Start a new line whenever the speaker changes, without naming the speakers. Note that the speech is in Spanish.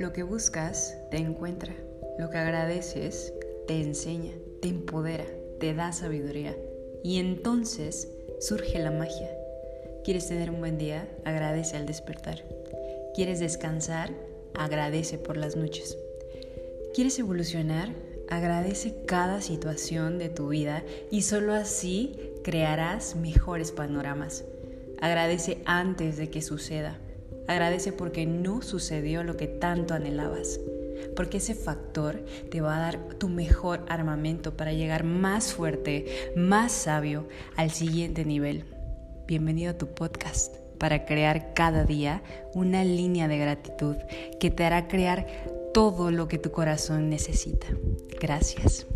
Lo que buscas te encuentra. Lo que agradeces te enseña, te empodera, te da sabiduría. Y entonces surge la magia. ¿Quieres tener un buen día? Agradece al despertar. ¿Quieres descansar? Agradece por las noches. ¿Quieres evolucionar? Agradece cada situación de tu vida y solo así crearás mejores panoramas. Agradece antes de que suceda. Agradece porque no sucedió lo que tanto anhelabas. Porque ese factor te va a dar tu mejor armamento para llegar más fuerte, más sabio al siguiente nivel. Bienvenido a tu podcast para crear cada día una línea de gratitud que te hará crear todo lo que tu corazón necesita. Gracias.